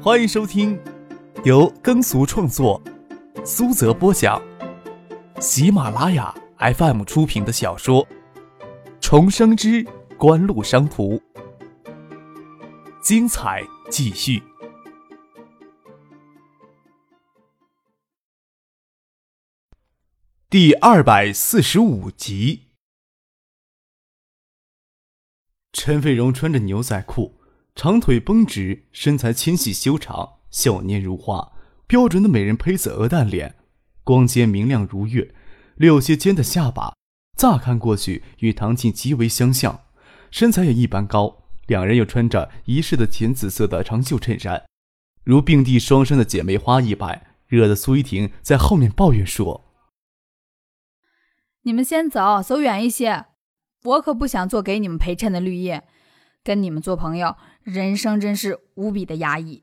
欢迎收听由耕俗创作、苏泽播讲、喜马拉雅 FM 出品的小说《重生之官路商途》，精彩继续，第二百四十五集。陈飞荣穿着牛仔裤。长腿绷直，身材纤细修长，笑靥如花，标准的美人胚子鹅蛋脸，光洁明亮如月，有些尖的下巴，乍看过去与唐静极为相像，身材也一般高。两人又穿着一式的浅紫色的长袖衬衫，如并蒂双生的姐妹花一般，惹得苏依婷在后面抱怨说：“你们先走，走远一些，我可不想做给你们陪衬的绿叶。”跟你们做朋友，人生真是无比的压抑。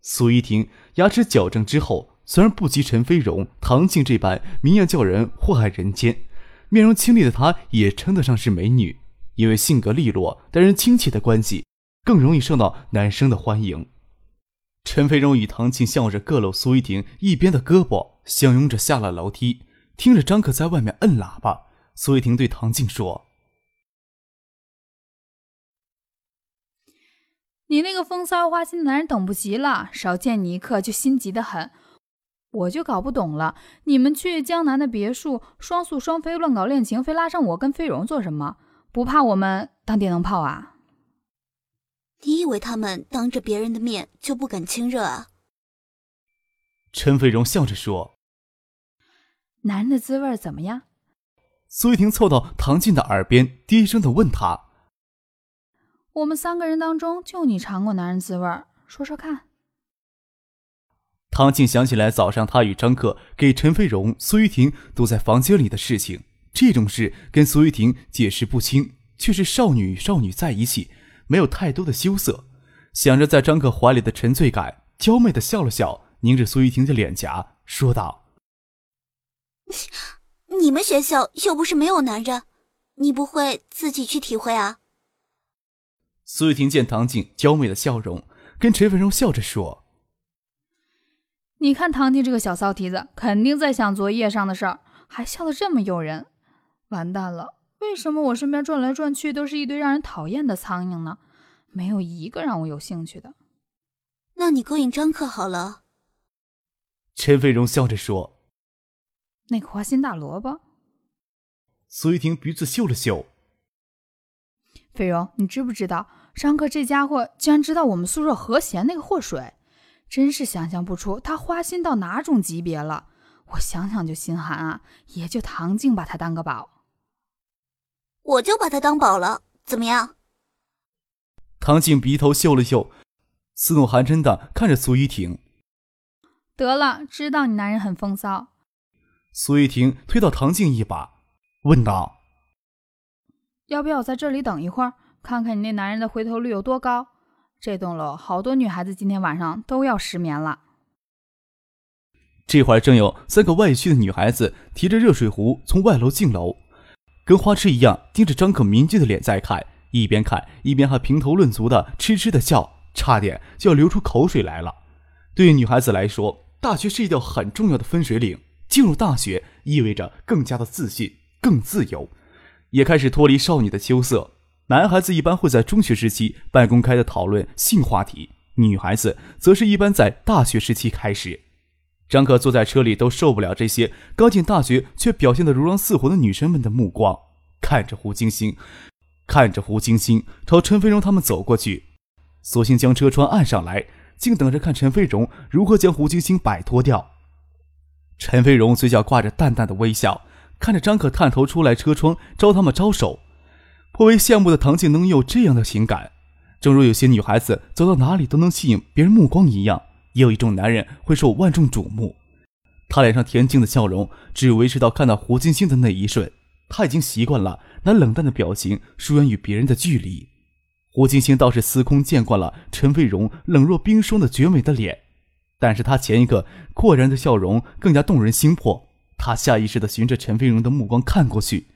苏依婷牙齿矫正之后，虽然不及陈飞荣、唐静这般明艳叫人祸害人间，面容清丽的她也称得上是美女。因为性格利落、待人亲切的关系，更容易受到男生的欢迎。陈飞荣与唐静笑着各搂苏依婷一边的胳膊，相拥着下了楼梯。听着张可在外面摁喇叭，苏依婷对唐静说。你那个风骚花心的男人等不及了，少见你一刻就心急的很。我就搞不懂了，你们去江南的别墅双宿双飞乱搞恋情，非拉上我跟飞荣做什么？不怕我们当电灯泡啊？你以为他们当着别人的面就不敢亲热啊？陈飞荣笑着说：“男人的滋味怎么样？”苏玉婷凑到唐静的耳边低声的问他。我们三个人当中，就你尝过男人滋味说说看。唐静想起来早上他与张克给陈飞荣、苏玉婷堵在房间里的事情，这种事跟苏玉婷解释不清，却是少女与少女在一起，没有太多的羞涩。想着在张克怀里的沉醉感，娇媚的笑了笑，凝着苏玉婷的脸颊，说道：“你们学校又不是没有男人，你不会自己去体会啊？”苏玉婷见唐静娇媚的笑容，跟陈飞荣笑着说：“你看唐静这个小骚蹄子，肯定在想昨夜上的事儿，还笑得这么诱人。完蛋了，为什么我身边转来转去都是一堆让人讨厌的苍蝇呢？没有一个让我有兴趣的。那你勾引张克好了。”陈飞荣笑着说：“那个花心大萝卜。”苏玉婷鼻子嗅了嗅：“飞荣，你知不知道？”张克这家伙竟然知道我们宿舍和弦那个祸水，真是想象不出他花心到哪种级别了。我想想就心寒啊！也就唐静把他当个宝，我就把他当宝了，怎么样？唐静鼻头嗅了嗅，似怒寒嗔的看着苏依婷。得了，知道你男人很风骚。苏依婷推到唐静一把，问道：“要不要在这里等一会儿？”看看你那男人的回头率有多高，这栋楼好多女孩子今天晚上都要失眠了。这会儿正有三个外区的女孩子提着热水壶从外楼进楼，跟花痴一样盯着张可明俊的脸在看，一边看一边还评头论足的痴痴的笑，差点就要流出口水来了。对于女孩子来说，大学是一条很重要的分水岭，进入大学意味着更加的自信、更自由，也开始脱离少女的羞涩。男孩子一般会在中学时期半公开的讨论性话题，女孩子则是一般在大学时期开始。张可坐在车里都受不了这些刚进大学却表现得如狼似虎的女生们的目光，看着胡晶晶，看着胡晶晶朝陈飞荣他们走过去，索性将车窗按上来，静等着看陈飞荣如何将胡晶晶摆脱掉。陈飞荣嘴角挂着淡淡的微笑，看着张可探头出来车窗朝他们招手。颇为羡慕的唐静能有这样的情感，正如有些女孩子走到哪里都能吸引别人目光一样，也有一种男人会受万众瞩目。他脸上恬静的笑容只维持到看到胡金星的那一瞬，他已经习惯了那冷淡的表情疏远与别人的距离。胡金星倒是司空见惯了陈飞荣冷若冰霜的绝美的脸，但是他前一个阔然的笑容更加动人心魄。他下意识地循着陈飞荣的目光看过去。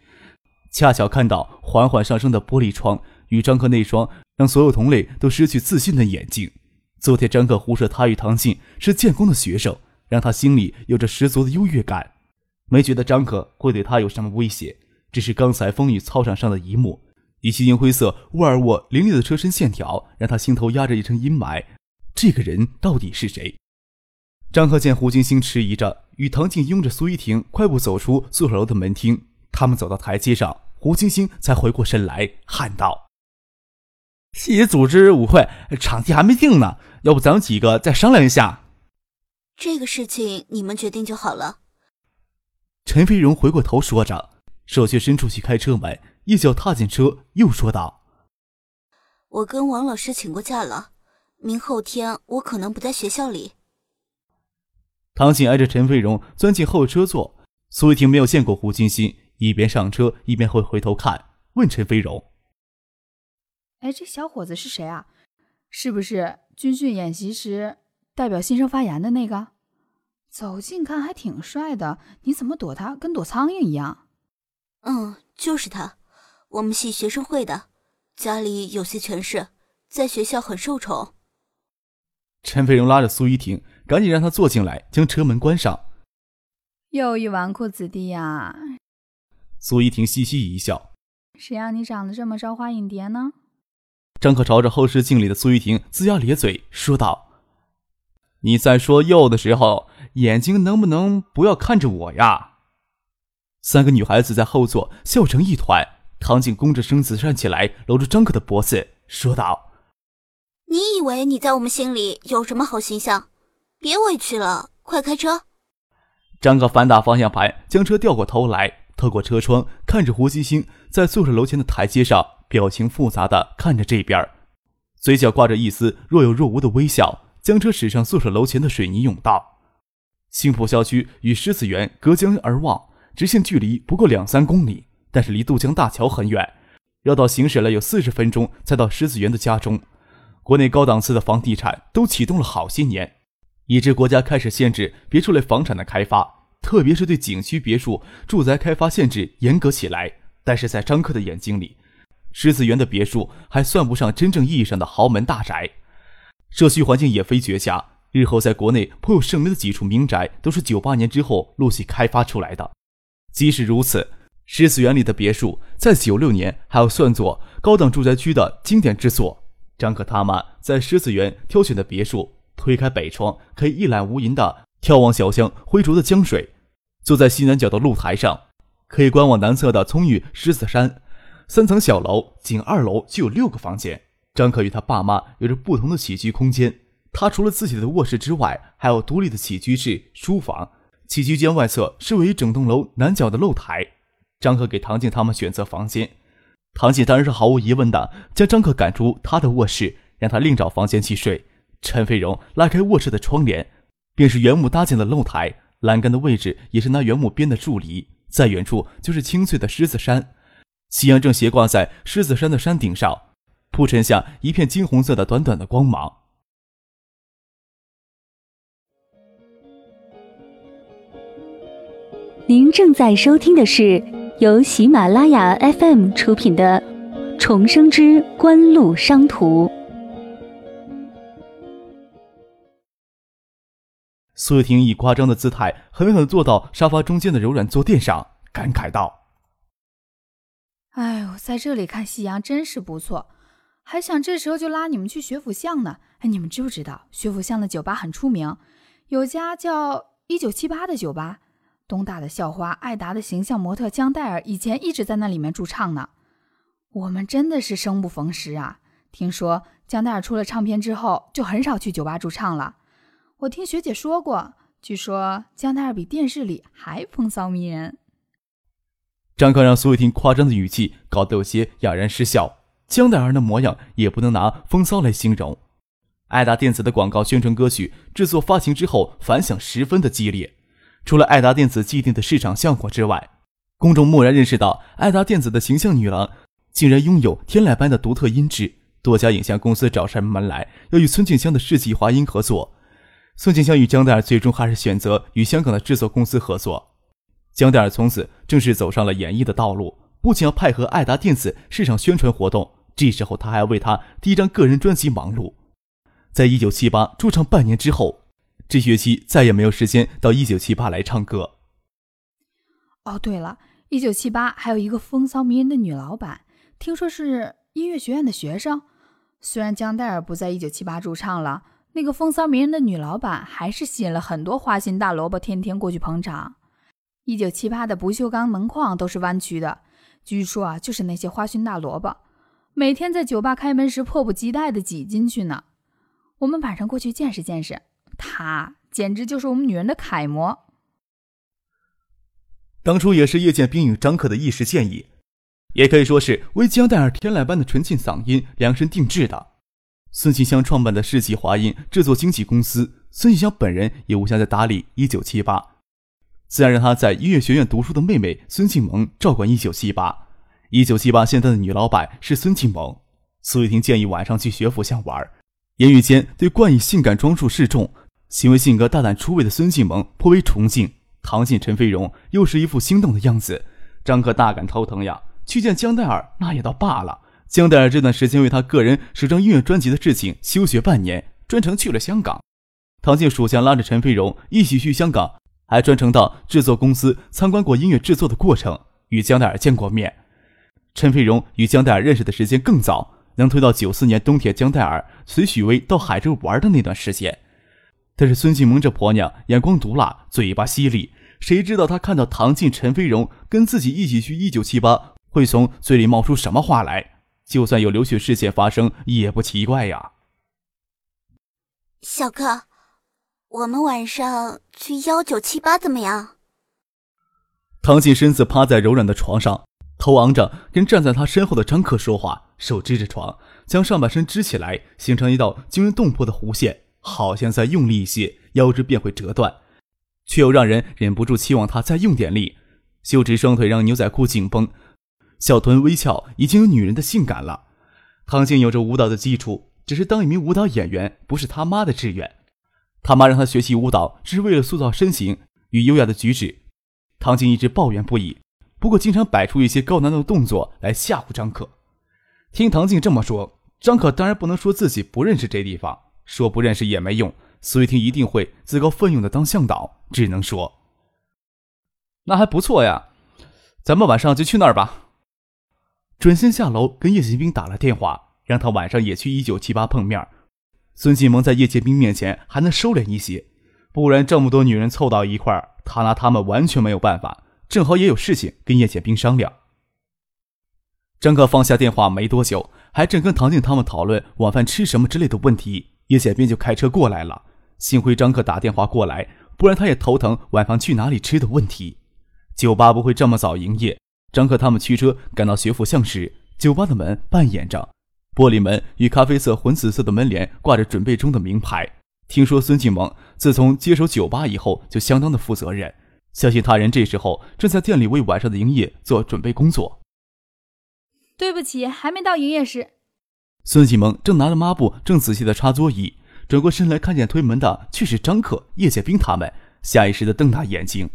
恰巧看到缓缓上升的玻璃窗与张克那双让所有同类都失去自信的眼睛，昨天张克胡说他与唐静是建工的学生，让他心里有着十足的优越感，没觉得张克会对他有什么威胁。只是刚才风雨操场上的一幕，以及银灰色沃尔沃凌厉的车身线条，让他心头压着一层阴霾。这个人到底是谁？张克见胡金星迟疑着，与唐静拥着苏依婷快步走出宿舍楼的门厅。他们走到台阶上，胡金星才回过神来，喊道：“细节组织舞会，场地还没定呢，要不咱们几个再商量一下？”这个事情你们决定就好了。陈飞荣回过头说着，手却伸出去开车门，一脚踏进车，又说道：“我跟王老师请过假了，明后天我可能不在学校里。”唐静挨着陈飞荣钻进后车座，苏一婷没有见过胡金星。一边上车一边会回头看，问陈飞荣：“哎，这小伙子是谁啊？是不是军训演习时代表新生发言的那个？走近看还挺帅的，你怎么躲他跟躲苍蝇一样？”“嗯，就是他，我们系学生会的，家里有些权势，在学校很受宠。”陈飞荣拉着苏依婷，赶紧让她坐进来，将车门关上。又一纨绔子弟呀！苏依婷嘻嘻一笑：“谁让你长得这么招花引蝶呢？”张可朝着后视镜里的苏依婷龇牙咧嘴说道：“你在说又的时候，眼睛能不能不要看着我呀？”三个女孩子在后座笑成一团。唐静弓着身子站起来，搂住张可的脖子说道：“你以为你在我们心里有什么好形象？别委屈了，快开车。”张可反打方向盘，将车调过头来。透过车窗看着胡金星在宿舍楼前的台阶上，表情复杂的看着这边，嘴角挂着一丝若有若无的微笑，将车驶上宿舍楼前的水泥甬道。新浦校区与狮子园隔江而望，直线距离不过两三公里，但是离渡江大桥很远，绕道行驶了有四十分钟才到狮子园的家中。国内高档次的房地产都启动了好些年，以致国家开始限制别墅类房产的开发。特别是对景区别墅住宅开发限制严格起来，但是在张克的眼睛里，狮子园的别墅还算不上真正意义上的豪门大宅，社区环境也非绝佳。日后在国内颇有盛名的几处名宅，都是九八年之后陆续开发出来的。即使如此，狮子园里的别墅在九六年还要算作高档住宅区的经典之作。张克他们在狮子园挑选的别墅，推开北窗可以一览无垠的眺望小巷灰浊的江水。坐在西南角的露台上，可以观望南侧的葱郁狮子山。三层小楼，仅二楼就有六个房间。张可与他爸妈有着不同的起居空间。他除了自己的卧室之外，还有独立的起居室、书房。起居间外侧是位于整栋楼南角的露台。张可给唐静他们选择房间，唐静当然是毫无疑问的将张可赶出他的卧室，让他另找房间去睡。陈飞荣拉开卧室的窗帘，便是原木搭建的露台。栏杆的位置也是那原木编的柱篱，在远处就是青翠的狮子山，夕阳正斜挂在狮子山的山顶上，铺陈下一片金红色的短短的光芒。您正在收听的是由喜马拉雅 FM 出品的《重生之官路商途》。苏婷以夸张的姿态狠狠坐到沙发中间的柔软坐垫上，感慨道：“哎呦，在这里看夕阳真是不错，还想这时候就拉你们去学府巷呢。哎，你们知不知道学府巷的酒吧很出名，有家叫一九七八的酒吧，东大的校花艾达的形象模特江黛儿以前一直在那里面驻唱呢。我们真的是生不逢时啊！听说江黛儿出了唱片之后，就很少去酒吧驻唱了。”我听学姐说过，据说江奈儿比电视里还风骚迷人。张克让苏雨婷夸张的语气搞得有些哑然失笑。江奈儿的模样也不能拿风骚来形容。爱达电子的广告宣传歌曲制作发行之后，反响十分的激烈。除了爱达电子既定的市场效果之外，公众蓦然认识到爱达电子的形象女郎竟然拥有天籁般的独特音质。多家影像公司找上门来，要与孙静香的世纪华音合作。宋静香与江黛儿最终还是选择与香港的制作公司合作。江黛儿从此正式走上了演艺的道路，不仅要配合爱达电子市场宣传活动，这时候她还要为她第一张个人专辑忙碌。在一九七八驻唱半年之后，这学期再也没有时间到一九七八来唱歌。哦，对了，一九七八还有一个风骚迷人的女老板，听说是音乐学院的学生。虽然江黛儿不在一九七八驻唱了，那个风骚迷人的女老板还是吸引了很多花心大萝卜，天天过去捧场。一九七八的不锈钢门框都是弯曲的，据说啊，就是那些花心大萝卜，每天在酒吧开门时迫不及待地挤进去呢。我们晚上过去见识见识，她简直就是我们女人的楷模。当初也是叶剑兵与张克的一时建议。也可以说是为江黛儿天籁般的纯净嗓音量身定制的。孙庆香创办的世纪华音制作经纪公司，孙庆香本人也无暇在打理一九七八，自然让他在音乐学院读书的妹妹孙庆萌照管一九七八。一九七八现在的女老板是孙庆萌。苏玉婷建议晚上去学府巷玩，言语间对冠以性感装束示众、行为性格大胆出位的孙静萌颇为崇敬。唐静、陈飞荣又是一副心动的样子，张克大感头疼呀。去见江黛儿那也倒罢了，江黛儿这段时间为他个人首张音乐专辑的事情休学半年，专程去了香港。唐静属下拉着陈飞荣一起去香港，还专程到制作公司参观过音乐制作的过程，与江黛儿见过面。陈飞荣与江黛儿认识的时间更早，能推到九四年冬天江黛儿随许巍到海州玩的那段时间。但是孙静萌这婆娘眼光毒辣，嘴巴犀利，谁知道她看到唐静、陈飞荣跟自己一起去一九七八。会从嘴里冒出什么话来？就算有流血事件发生，也不奇怪呀。小哥，我们晚上去幺九七八怎么样？唐静身子趴在柔软的床上，头昂着，跟站在他身后的张克说话，手支着床，将上半身支起来，形成一道惊人动魄的弧线，好像再用力一些，腰肢便会折断，却又让人忍不住期望他再用点力。修直双腿，让牛仔裤紧绷。小臀微翘，已经有女人的性感了。唐静有着舞蹈的基础，只是当一名舞蹈演员不是他妈的志愿。他妈让他学习舞蹈，只是为了塑造身形与优雅的举止。唐静一直抱怨不已，不过经常摆出一些高难度动作来吓唬张可。听唐静这么说，张可当然不能说自己不认识这地方，说不认识也没用。苏玉婷一定会自告奋勇的当向导，只能说：“那还不错呀，咱们晚上就去那儿吧。”转身下楼，跟叶剑兵打了电话，让他晚上也去一九七八碰面。孙继萌在叶剑兵面前还能收敛一些，不然这么多女人凑到一块儿，他拿他们完全没有办法。正好也有事情跟叶剑兵商量。张克放下电话没多久，还正跟唐静他们讨论晚饭吃什么之类的问题，叶剑兵就开车过来了。幸亏张克打电话过来，不然他也头疼晚饭去哪里吃的问题。酒吧不会这么早营业。张克他们驱车赶到学府巷时，酒吧的门半掩着，玻璃门与咖啡色、混紫色的门帘挂着准备中的名牌。听说孙静萌自从接手酒吧以后就相当的负责任，相信他人这时候正在店里为晚上的营业做准备工作。对不起，还没到营业时。孙启萌正拿着抹布，正仔细的擦桌椅，转过身来看见推门的却是张克、叶剑兵他们，下意识的瞪大眼睛。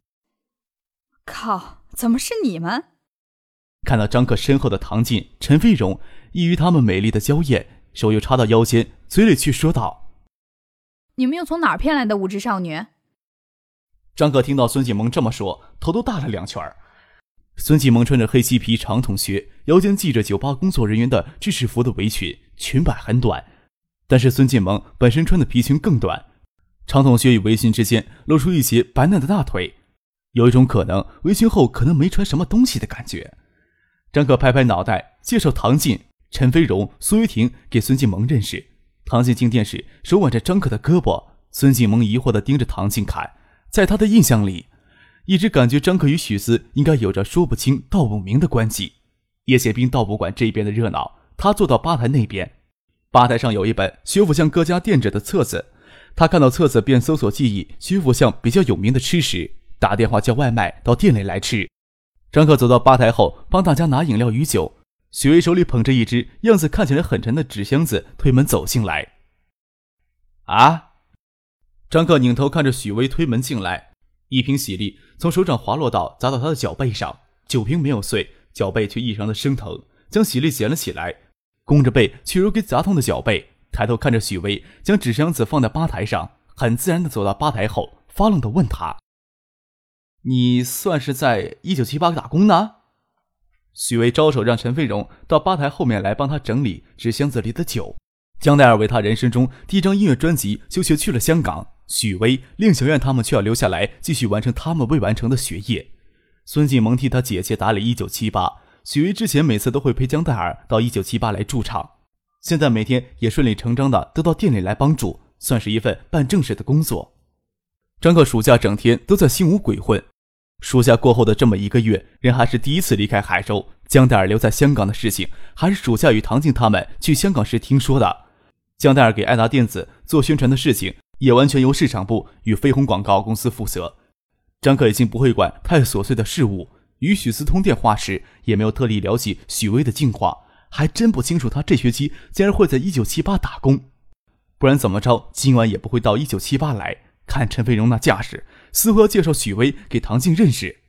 靠，怎么是你们？看到张克身后的唐静、陈飞荣，异于他们美丽的娇艳，手又插到腰间，嘴里却说道：“你们又从哪儿骗来的无知少女？”张克听到孙继萌这么说，头都大了两圈孙继萌穿着黑漆皮长筒靴，腰间系着酒吧工作人员的制式服的围裙，裙摆很短，但是孙继萌本身穿的皮裙更短，长筒靴与围裙之间露出一截白嫩的大腿，有一种可能围裙后可能没穿什么东西的感觉。张可拍拍脑袋，介绍唐静、陈飞荣、苏玉婷给孙静萌认识。唐静进店时，手挽着张可的胳膊。孙静萌疑惑地盯着唐静看，在他的印象里，一直感觉张可与许思应该有着说不清道不明的关系。叶宪兵倒不管这边的热闹，他坐到吧台那边，吧台上有一本徐府巷各家店址的册子，他看到册子便搜索记忆徐府巷比较有名的吃食，打电话叫外卖到店里来吃。张克走到吧台后，帮大家拿饮料与酒。许巍手里捧着一只样子看起来很沉的纸箱子，推门走进来。啊！张克拧头看着许巍推门进来，一瓶喜力从手掌滑落到砸到他的脚背上，酒瓶没有碎，脚背却异常的生疼，将喜力捡了起来，弓着背去揉给砸痛的脚背。抬头看着许巍，将纸箱子放在吧台上，很自然的走到吧台后，发愣的问他：“你算是在一九七八打工呢？”许巍招手让陈飞荣到吧台后面来帮他整理纸箱子里的酒。江黛儿为他人生中第一张音乐专辑休学去了香港，许巍、令小燕他们却要留下来继续完成他们未完成的学业。孙静萌替他姐姐打理一九七八，许巍之前每次都会陪江黛儿到一九七八来驻场，现在每天也顺理成章的都到店里来帮助，算是一份办正事的工作。张克暑假整天都在新屋鬼混。暑假过后的这么一个月，人还是第一次离开海州。江黛儿留在香港的事情，还是暑假与唐静他们去香港时听说的。江黛儿给爱达电子做宣传的事情，也完全由市场部与飞鸿广告公司负责。张克已经不会管太琐碎的事务，与许思通电话时，也没有特地聊起许巍的近况。还真不清楚他这学期竟然会在一九七八打工，不然怎么着，今晚也不会到一九七八来。看陈飞荣那架势。似乎要介绍许巍给唐静认识。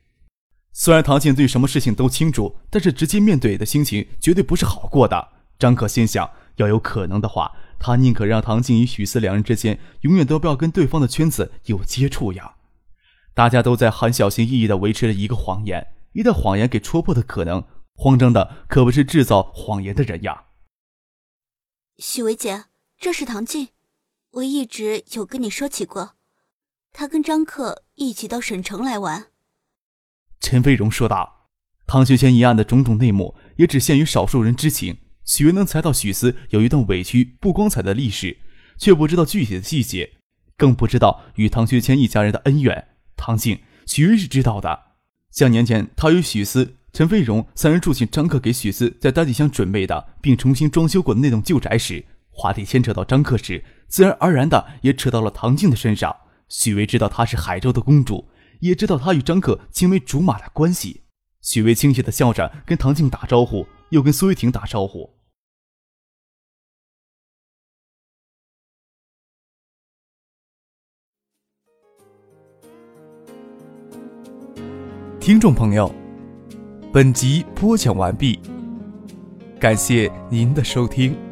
虽然唐静对什么事情都清楚，但是直接面对的心情绝对不是好过的。张可心想，要有可能的话，他宁可让唐静与许思两人之间永远都不要跟对方的圈子有接触呀。大家都在很小心翼翼地维持着一个谎言，一旦谎言给戳破的可能，慌张的可不是制造谎言的人呀。许巍姐，这是唐静，我一直有跟你说起过。他跟张克一起到省城来玩。陈飞荣说道：“唐学谦一案的种种内幕也只限于少数人知情。许巍能猜到许思有一段委屈不光彩的历史，却不知道具体的细节，更不知道与唐学谦一家人的恩怨。唐静、许巍是知道的。像年前他与许思、陈飞荣三人住进张克给许思在大吉乡准备的并重新装修过的那栋旧宅时，话题牵扯到张克时，自然而然的也扯到了唐静的身上。”许巍知道她是海州的公主，也知道她与张克青梅竹马的关系。许巍亲切的笑着跟唐静打招呼，又跟苏玉婷打招呼。听众朋友，本集播讲完毕，感谢您的收听。